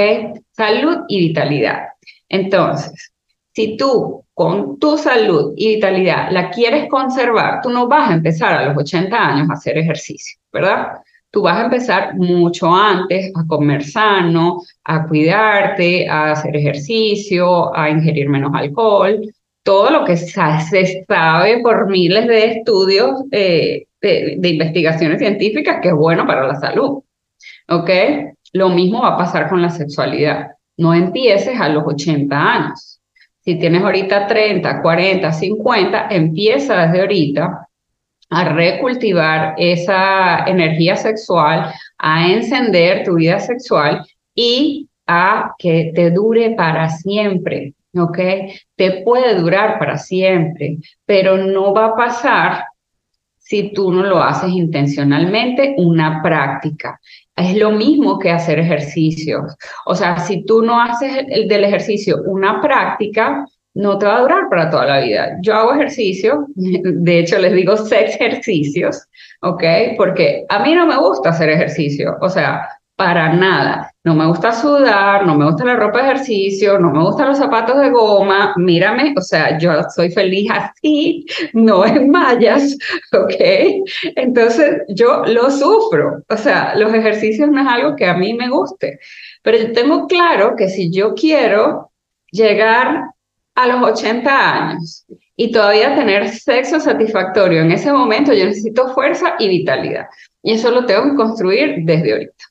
Salud y vitalidad. Entonces, si tú con tu salud y vitalidad la quieres conservar, tú no vas a empezar a los 80 años a hacer ejercicio, ¿verdad? Tú vas a empezar mucho antes a comer sano, a cuidarte, a hacer ejercicio, a ingerir menos alcohol, todo lo que se sabe por miles de estudios eh, de, investigaciones científicas que es bueno para la salud. ¿Ok? Lo mismo va a pasar con la sexualidad. No empieces a los 80 años. Si tienes ahorita 30, 40, 50, empieza desde ahorita a recultivar esa energía sexual, a encender tu vida sexual y a que te dure para siempre, ¿ok? Te puede durar para siempre, pero no va a pasar si tú no lo haces intencionalmente, una práctica. Es lo mismo que hacer ejercicios. O sea, si tú no haces el, del ejercicio una práctica, no te va a durar para toda la vida. Yo hago ejercicio, de hecho les digo sex ejercicios, ¿ok? Porque a mí no me gusta hacer ejercicio, o sea, para nada. No me gusta sudar, no me gusta la ropa de ejercicio, no me gustan los zapatos de goma. Mírame, o sea, yo soy feliz así, no en mallas, ¿ok? Entonces yo lo sufro. O sea, los ejercicios no es algo que a mí me guste. Pero yo tengo claro que si yo quiero llegar a los 80 años y todavía tener sexo satisfactorio en ese momento, yo necesito fuerza y vitalidad. Y eso lo tengo que construir desde ahorita.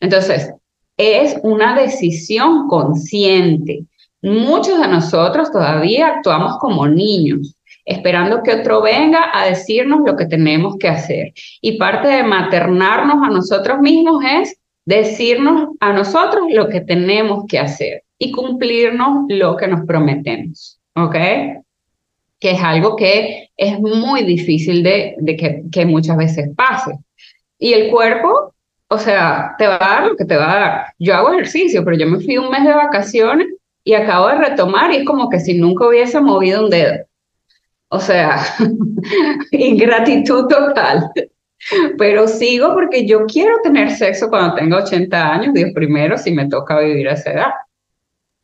Entonces, es una decisión consciente. Muchos de nosotros todavía actuamos como niños, esperando que otro venga a decirnos lo que tenemos que hacer. Y parte de maternarnos a nosotros mismos es decirnos a nosotros lo que tenemos que hacer y cumplirnos lo que nos prometemos, ¿ok? Que es algo que es muy difícil de, que, muchas veces pase. Y el cuerpo o sea, te va a dar lo que te va a dar. Yo hago ejercicio, pero yo me fui un mes de vacaciones y acabo de retomar y es como que si nunca hubiese movido un dedo. O sea, ingratitud total. Pero sigo porque yo quiero tener sexo cuando tenga 80 años, Dios primero, si me toca vivir a esa edad.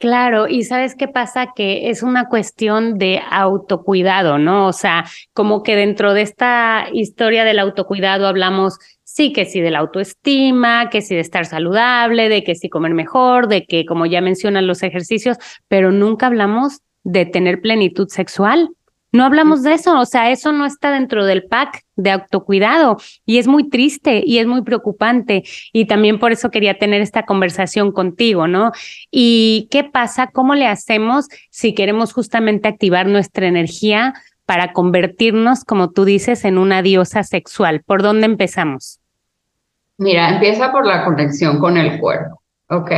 Claro, y sabes qué pasa, que es una cuestión de autocuidado, ¿no? O sea, como que dentro de esta historia del autocuidado hablamos sí, que sí de la autoestima, que sí de estar saludable, de que sí comer mejor, de que, como ya mencionan los ejercicios, pero nunca hablamos de tener plenitud sexual. No hablamos de eso, o sea, eso no está dentro del pack de autocuidado y es muy triste y es muy preocupante y también por eso quería tener esta conversación contigo, ¿no? ¿Y qué pasa? ¿Cómo le hacemos si queremos justamente activar nuestra energía para convertirnos, como tú dices, en una diosa sexual? ¿Por dónde empezamos? Mira, empieza por la conexión con el cuerpo, ¿ok?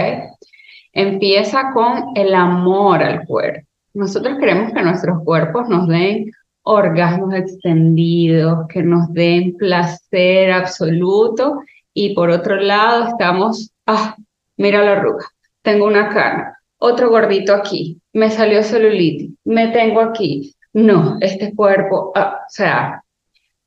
Empieza con el amor al cuerpo. Nosotros queremos que nuestros cuerpos nos den orgasmos extendidos, que nos den placer absoluto y por otro lado estamos, ah, mira la arruga, tengo una cana, otro gordito aquí, me salió celulitis, me tengo aquí. No, este cuerpo, ah, o sea,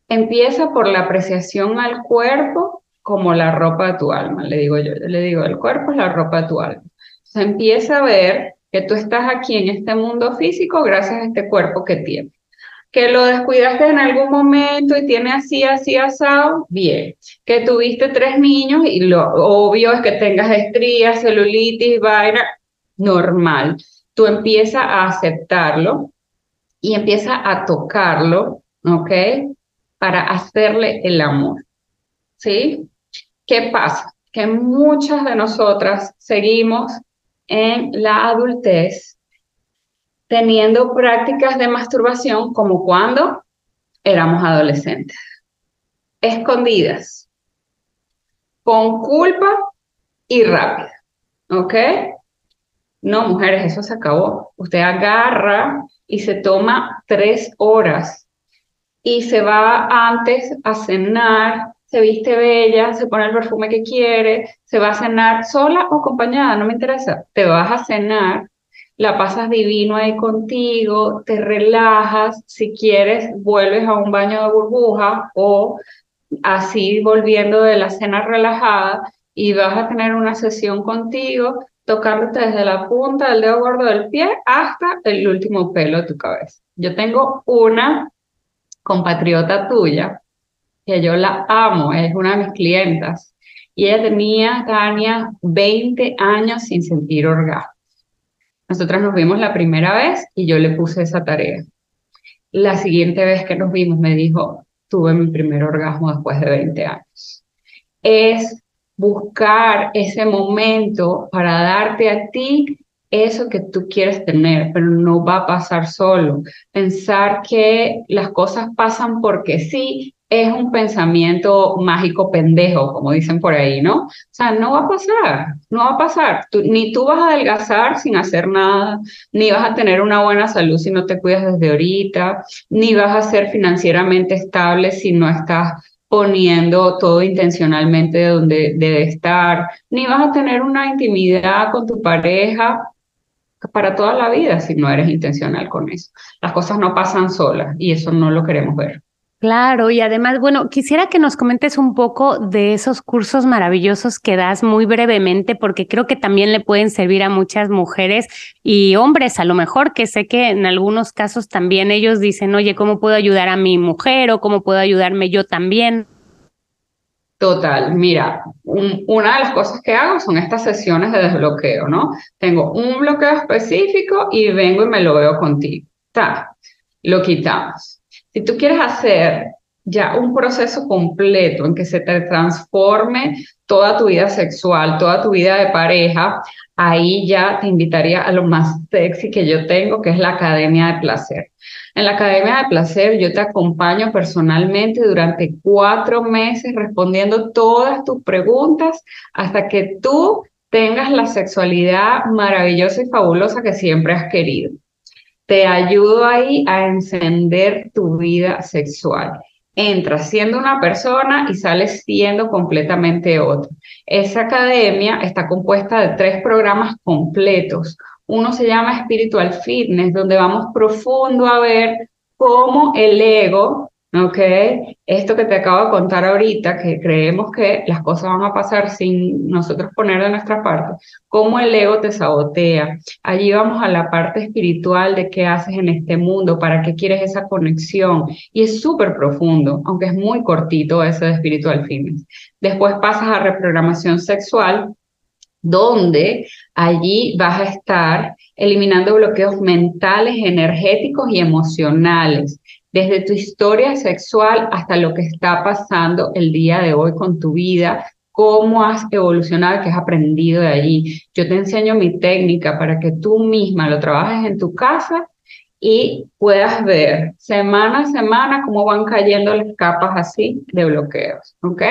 empieza por la apreciación al cuerpo como la ropa de tu alma, le digo yo. Yo le digo, el cuerpo es la ropa de tu alma. Se empieza a ver que tú estás aquí en este mundo físico gracias a este cuerpo que tienes. Que lo descuidaste en algún momento y tiene así, así asado, bien. Que tuviste tres niños y lo obvio es que tengas estrías, celulitis, vaina, normal. Tú empiezas a aceptarlo y empiezas a tocarlo, ¿ok? Para hacerle el amor. ¿Sí? ¿Qué pasa? Que muchas de nosotras seguimos en la adultez teniendo prácticas de masturbación como cuando éramos adolescentes, escondidas, con culpa y rápida, ¿ok? No, mujeres, eso se acabó. Usted agarra y se toma tres horas y se va antes a cenar se viste bella, se pone el perfume que quiere, se va a cenar sola o acompañada, no me interesa. Te vas a cenar, la pasas divino ahí contigo, te relajas, si quieres vuelves a un baño de burbuja o así volviendo de la cena relajada y vas a tener una sesión contigo tocándote desde la punta del dedo gordo del pie hasta el último pelo de tu cabeza. Yo tengo una compatriota tuya que yo la amo, es una de mis clientas. Y ella tenía, Tania, 20 años sin sentir orgasmo. Nosotras nos vimos la primera vez y yo le puse esa tarea. La siguiente vez que nos vimos me dijo, tuve mi primer orgasmo después de 20 años. Es buscar ese momento para darte a ti eso que tú quieres tener, pero no va a pasar solo. Pensar que las cosas pasan porque sí es un pensamiento mágico pendejo, como dicen por ahí, ¿no? O sea, no va a pasar, no va a pasar. ni tú vas a adelgazar sin hacer nada, ni vas a tener una buena salud si no te cuidas desde ahorita, ni vas a ser financieramente estable si no estás poniendo todo intencionalmente donde debe estar, ni vas a tener una intimidad con tu pareja para toda la vida si no eres intencional con eso. Las cosas no pasan solas y eso no lo queremos ver. Claro, y además, bueno, quisiera que nos comentes un poco de esos cursos maravillosos que das muy brevemente, porque creo que también le pueden servir a muchas mujeres y hombres, a lo mejor, que sé que en algunos casos también ellos dicen, oye, ¿cómo puedo ayudar a mi mujer o cómo puedo ayudarme yo también? Total, mira, una de las cosas que hago son estas sesiones de desbloqueo, ¿no? Tengo un bloqueo específico y vengo y me lo veo contigo. Ta, lo quitamos. Si tú quieres hacer ya un proceso completo en que se te transforme toda tu vida sexual, toda tu vida de pareja, ahí ya te invitaría a lo más sexy que yo tengo, que es la Academia de Placer. En la Academia de Placer yo te acompaño personalmente durante cuatro meses respondiendo todas tus preguntas hasta que tú tengas la sexualidad maravillosa y fabulosa que siempre has querido. Te ayudo ahí a encender tu vida sexual. Entras siendo una persona y sales siendo completamente otra. Esa academia está compuesta de tres programas completos uno se llama Spiritual Fitness, donde vamos profundo a ver cómo el ego, ¿ok? Esto que te acabo de contar ahorita, que creemos que las cosas van a pasar sin nosotros poner de nuestra parte, cómo el ego te sabotea. Allí vamos a la parte espiritual de qué haces en este mundo, para qué quieres esa conexión. Y es súper profundo, aunque es muy cortito ese de Spiritual Fitness. Después pasas a reprogramación sexual, donde allí vas a estar eliminando bloqueos mentales, energéticos y emocionales, desde tu historia sexual hasta lo que está pasando el día de hoy con tu vida, cómo has evolucionado, qué has aprendido de allí. Yo te enseño mi técnica para que tú misma lo trabajes en tu casa y puedas ver semana a semana cómo van cayendo las capas así de bloqueos, ¿ok?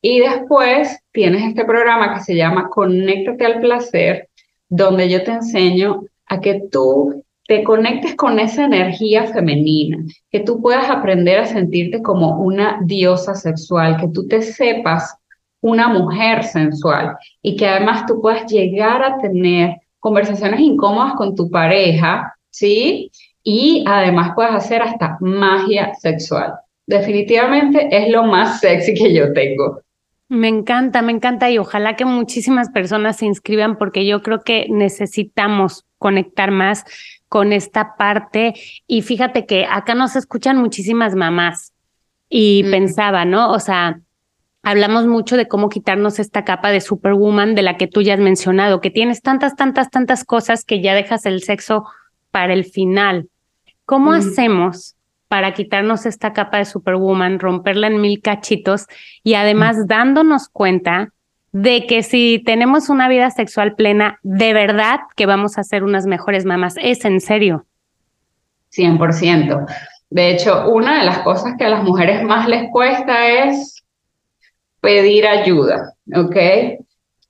Y después tienes este programa que se llama Conéctate al Placer, donde yo te enseño a que tú te conectes con esa energía femenina, que tú puedas aprender a sentirte como una diosa sexual, que tú te sepas una mujer sensual y que además tú puedas llegar a tener conversaciones incómodas con tu pareja, ¿sí? Y además puedas hacer hasta magia sexual. Definitivamente es lo más sexy que yo tengo. Me encanta, me encanta y ojalá que muchísimas personas se inscriban porque yo creo que necesitamos conectar más con esta parte y fíjate que acá nos escuchan muchísimas mamás y pensaba, ¿no? O sea, hablamos mucho de cómo quitarnos esta capa de superwoman de la que tú ya has mencionado, que tienes tantas, tantas, tantas cosas que ya dejas el sexo para el final. ¿Cómo hacemos para quitarnos esta capa de Superwoman, romperla en mil cachitos y además dándonos cuenta de que si tenemos una vida sexual plena, de verdad que vamos a ser unas mejores mamás. ¿Es en serio? 100%. De hecho, una de las cosas que a las mujeres más les cuesta es pedir ayuda, ¿ok?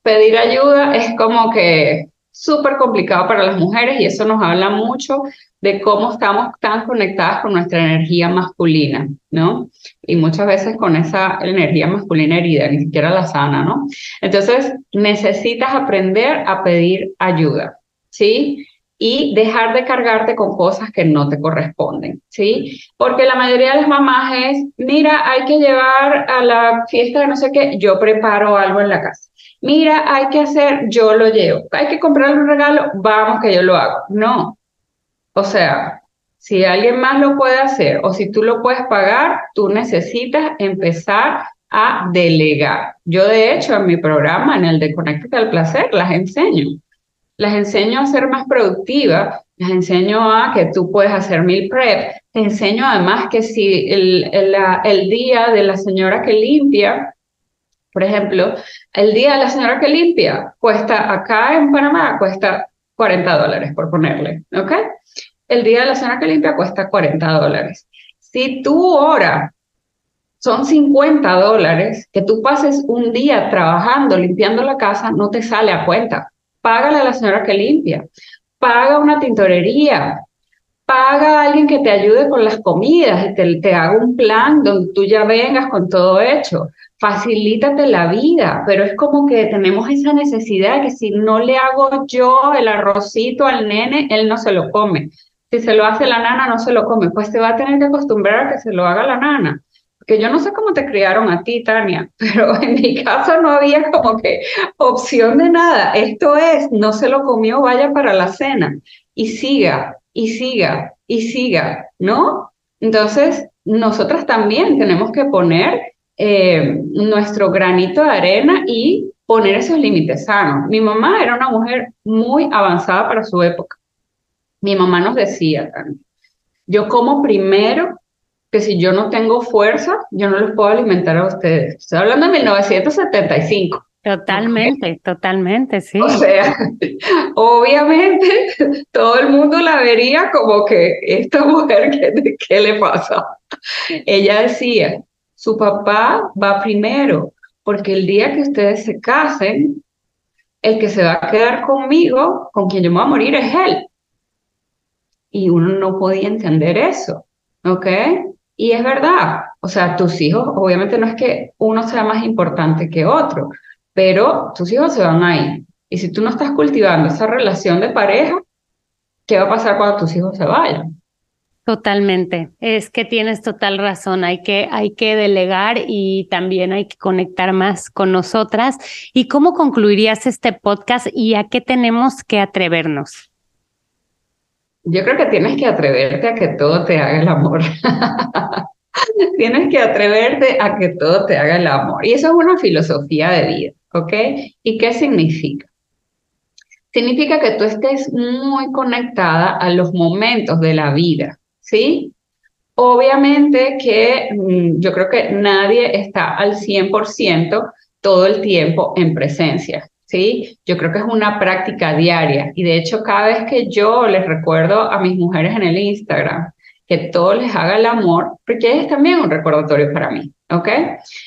Pedir ayuda es como que súper complicado para las mujeres y eso nos habla mucho de cómo estamos tan conectadas con nuestra energía masculina, ¿no? Y muchas veces con esa energía masculina herida, ni siquiera la sana, ¿no? Entonces, necesitas aprender a pedir ayuda, ¿sí? Y dejar de cargarte con cosas que no te corresponden, ¿sí? Porque la mayoría de las mamás es, mira, hay que llevar a la fiesta de no sé qué, yo preparo algo en la casa. Mira, hay que hacer, yo lo llevo. Hay que comprar un regalo, vamos que yo lo hago. No, o sea, si alguien más lo puede hacer o si tú lo puedes pagar, tú necesitas empezar a delegar. Yo de hecho en mi programa, en el de Conéctate al Placer, las enseño. las enseño a ser más productivas, les enseño a que tú puedes hacer meal prep, te enseño además que si el, el, el día de la señora que limpia, por ejemplo, el día de la señora que limpia cuesta acá en Panamá, cuesta 40 dólares, por ponerle, ¿ok? El día de la señora que limpia cuesta 40 dólares. Si tu hora son 50 dólares, que tú pases un día trabajando, limpiando la casa, no te sale a cuenta. Págale a la señora que limpia, paga una tintorería, paga a alguien que te ayude con las comidas y te, te haga un plan donde tú ya vengas con todo hecho. Facilítate la vida, pero es como que tenemos esa necesidad que si no le hago yo el arrocito al nene, él no se lo come. Si se lo hace la nana, no se lo come. Pues te va a tener que acostumbrar a que se lo haga la nana. Porque yo no sé cómo te criaron a ti, Tania, pero en mi caso no había como que opción de nada. Esto es, no se lo comió, vaya para la cena. Y siga, y siga, y siga, ¿no? Entonces, nosotras también tenemos que poner eh, nuestro granito de arena y poner esos límites sanos. Mi mamá era una mujer muy avanzada para su época. Mi mamá nos decía, yo como primero que si yo no tengo fuerza, yo no los puedo alimentar a ustedes. Estoy hablando de 1975. Totalmente, totalmente, sí. O sea, obviamente todo el mundo la vería como que esta mujer, ¿qué, qué le pasa? Ella decía, su papá va primero, porque el día que ustedes se casen, el que se va a quedar conmigo, con quien yo me voy a morir, es él. Y uno no podía entender eso, ¿ok? Y es verdad, o sea, tus hijos, obviamente no es que uno sea más importante que otro, pero tus hijos se van ahí. Y si tú no estás cultivando esa relación de pareja, ¿qué va a pasar cuando tus hijos se vayan? Totalmente, es que tienes total razón, hay que, hay que delegar y también hay que conectar más con nosotras. ¿Y cómo concluirías este podcast y a qué tenemos que atrevernos? Yo creo que tienes que atreverte a que todo te haga el amor. tienes que atreverte a que todo te haga el amor. Y eso es una filosofía de vida, ¿ok? ¿Y qué significa? Significa que tú estés muy conectada a los momentos de la vida, ¿sí? Obviamente que mm, yo creo que nadie está al 100% todo el tiempo en presencia. ¿sí? Yo creo que es una práctica diaria y de hecho cada vez que yo les recuerdo a mis mujeres en el Instagram que todo les haga el amor, porque es también un recordatorio para mí, ¿ok?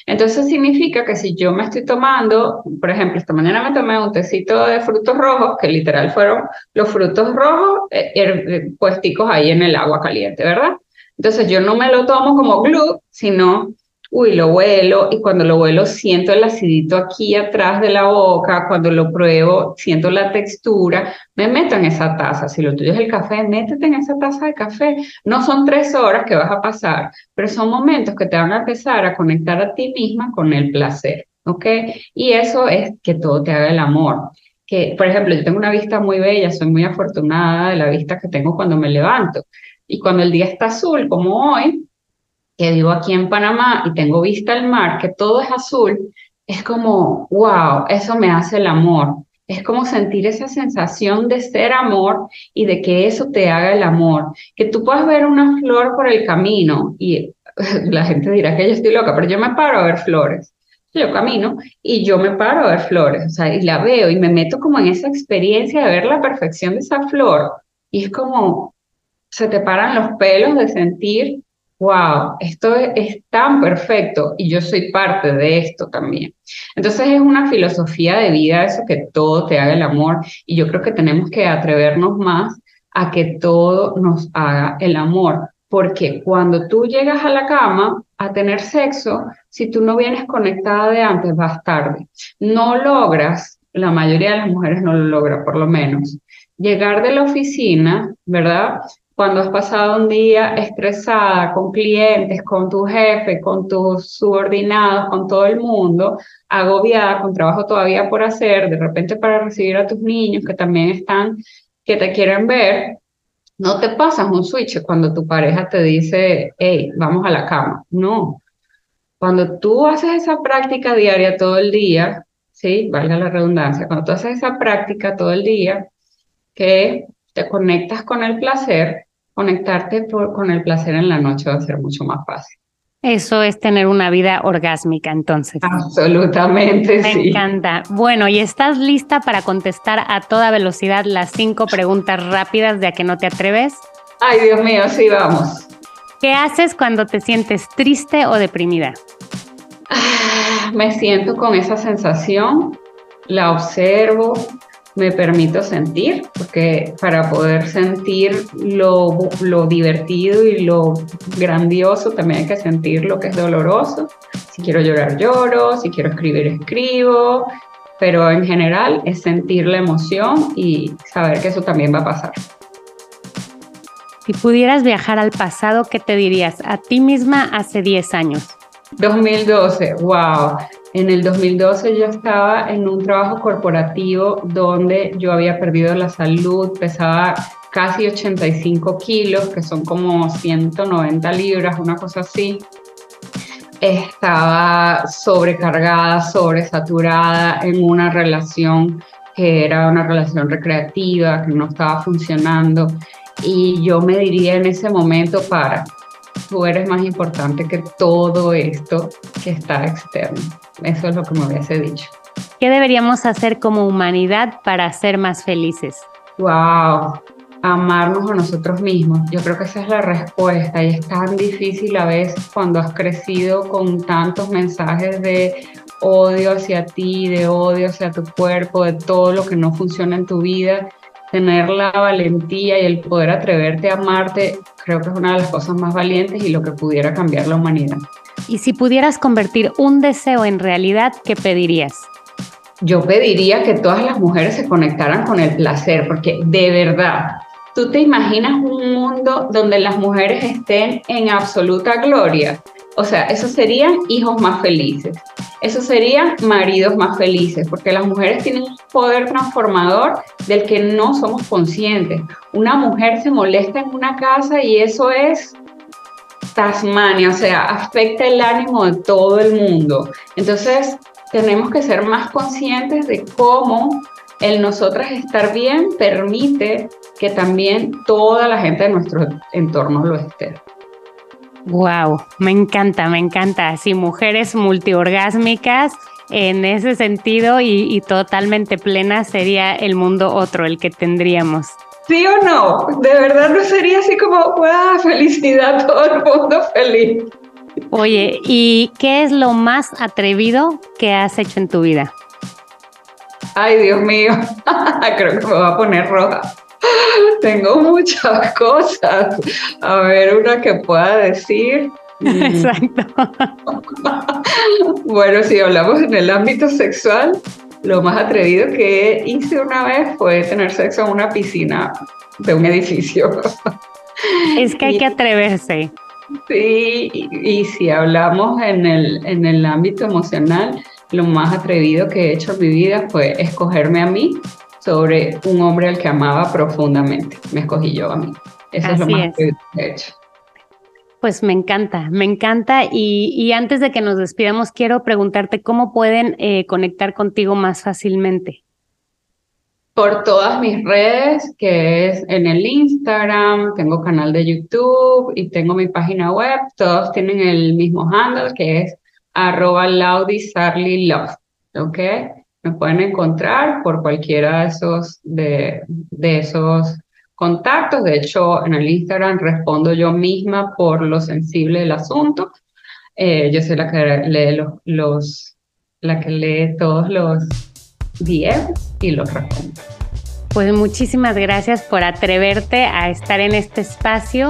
Entonces significa que si yo me estoy tomando, por ejemplo, esta mañana me tomé un tecito de frutos rojos, que literal fueron los frutos rojos eh, eh, puesticos ahí en el agua caliente, ¿verdad? Entonces yo no me lo tomo como glue, sino uy, lo huelo y cuando lo huelo siento el acidito aquí atrás de la boca, cuando lo pruebo siento la textura, me meto en esa taza. Si lo tuyo es el café, métete en esa taza de café. No son tres horas que vas a pasar, pero son momentos que te van a empezar a conectar a ti misma con el placer, ¿ok? Y eso es que todo te haga el amor. Que, por ejemplo, yo tengo una vista muy bella, soy muy afortunada de la vista que tengo cuando me levanto. Y cuando el día está azul, como hoy, que vivo aquí en Panamá y tengo vista al mar, que todo es azul, es como, wow, eso me hace el amor. Es como sentir esa sensación de ser amor y de que eso te haga el amor. Que tú puedas ver una flor por el camino y la gente dirá que yo estoy loca, pero yo me paro a ver flores. Yo camino y yo me paro a ver flores, o sea, y la veo y me meto como en esa experiencia de ver la perfección de esa flor. Y es como, se te paran los pelos de sentir wow, esto es, tan perfecto y yo soy parte de esto también. Entonces es una filosofía de vida eso que todo te haga el amor y yo creo que tenemos que atrevernos más a que todo nos haga el amor, porque cuando tú llegas a la cama a tener sexo, si tú no vienes conectada de antes, vas tarde. No logras, la mayoría de las mujeres no lo logra por lo menos, llegar de la oficina, ¿verdad? Cuando has pasado un día estresada con clientes, con tu jefe, con tus subordinados, con todo el mundo, agobiada, con trabajo todavía por hacer, de repente para recibir a tus niños que también están, que te quieren ver, no te pasas un switch cuando tu pareja te dice, hey, vamos a la cama. No. Cuando tú haces esa práctica diaria todo el día, ¿sí? Valga la redundancia, cuando tú haces esa práctica todo el día, que te conectas con el placer, conectarte con el placer en la noche va a ser mucho más fácil. Eso es tener una vida orgásmica, entonces. Absolutamente, Me sí. Me encanta. Bueno, ¿y estás lista para contestar a toda velocidad las cinco preguntas rápidas de a que no te atreves? Ay, Dios mío, sí, vamos. ¿Qué haces cuando te sientes triste o deprimida? Ah, me siento con esa sensación, la observo, me permito sentir, porque para poder sentir lo, lo, divertido y lo grandioso también hay que sentir lo que es doloroso. Si quiero llorar, lloro, si quiero escribir, escribo, pero en general es sentir la emoción y saber que eso también va a pasar. Si pudieras viajar al pasado, ¿qué te dirías a ti misma hace 10 años? 2012, wow. En el 2012 yo estaba en un trabajo corporativo donde yo había perdido la salud, pesaba casi 85 kilos, que son como 190 libras, una cosa así. Estaba sobrecargada, sobresaturada en una relación que era una relación recreativa, que no estaba funcionando. Y yo me diría en ese momento, para, tú eres más importante que todo esto que está externo. Eso es lo que me hubiese dicho. ¿Qué deberíamos hacer como humanidad para ser más felices? Wow, amarnos a nosotros mismos. Yo creo que esa es la respuesta y es tan difícil a veces cuando has crecido con tantos mensajes de odio hacia ti, de odio hacia tu cuerpo, de todo lo que no funciona en tu vida. Tener la valentía y el poder atreverte a amarte, creo que es una de las cosas más valientes y lo que pudiera cambiar la humanidad. Y si pudieras convertir un deseo en realidad, ¿qué pedirías? Yo pediría que todas las mujeres se conectaran con el placer, porque de verdad, tú te imaginas un mundo donde las mujeres estén en absoluta gloria. O sea, esos serían hijos más felices, esos serían maridos más felices, porque las mujeres tienen un poder transformador del que no somos conscientes. Una mujer se molesta en una casa y eso es Tasmania, o sea, afecta el ánimo de todo el mundo. Entonces, tenemos que ser más conscientes de cómo el nosotras estar bien permite que también toda la gente de nuestro entorno lo esté. Wow, me encanta, me encanta. Así, mujeres multiorgásmicas en ese sentido y, y, totalmente plenas sería el mundo otro, el que tendríamos. ¿Sí o no? De verdad no sería así como, wow, felicidad, todo el mundo feliz. Oye, ¿y qué es lo más atrevido que has hecho en tu vida? Ay, Dios mío, creo que me va a poner roja. Tengo muchas cosas. A ver, una que pueda decir. Exacto. bueno, si hablamos en el ámbito sexual, lo más atrevido que hice una vez fue tener sexo en una piscina de un edificio. Es que hay que atreverse. Sí, y, y, si hablamos en el, en el ámbito emocional, lo más atrevido que he hecho en mi vida fue escogerme a mí sobre un hombre al que amaba profundamente. Me escogí yo a mí. Eso Así es lo más es. que he hecho. Pues me encanta, me encanta. Y, y, antes de que nos despidamos, quiero preguntarte cómo pueden eh, conectar contigo más fácilmente. Por todas mis redes, que es en el Instagram, tengo canal de YouTube y tengo mi página web. Todos tienen el mismo handle, que es arroba Love. ¿Ok? Me pueden encontrar por cualquiera de esos, de, de esos contactos. De hecho, en el Instagram respondo yo misma por lo sensible del asunto. Eh, yo soy la que lee los, la que lee todos los DMs y los respondo. Pues muchísimas gracias por atreverte a estar en este espacio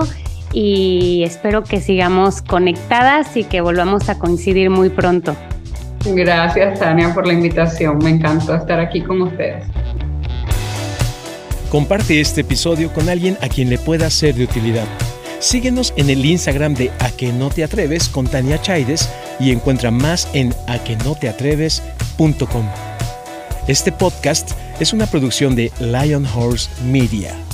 y espero que sigamos conectadas y que volvamos a coincidir muy pronto. Gracias, Tania, por la invitación. Me encantó estar aquí con ustedes. Comparte este episodio con alguien a quien le pueda ser de utilidad. Síguenos en el Instagram de A que no te atreves con Tania Chaides y encuentra más en aquenoteatreves.com. Este podcast es una producción de Lion Horse Media.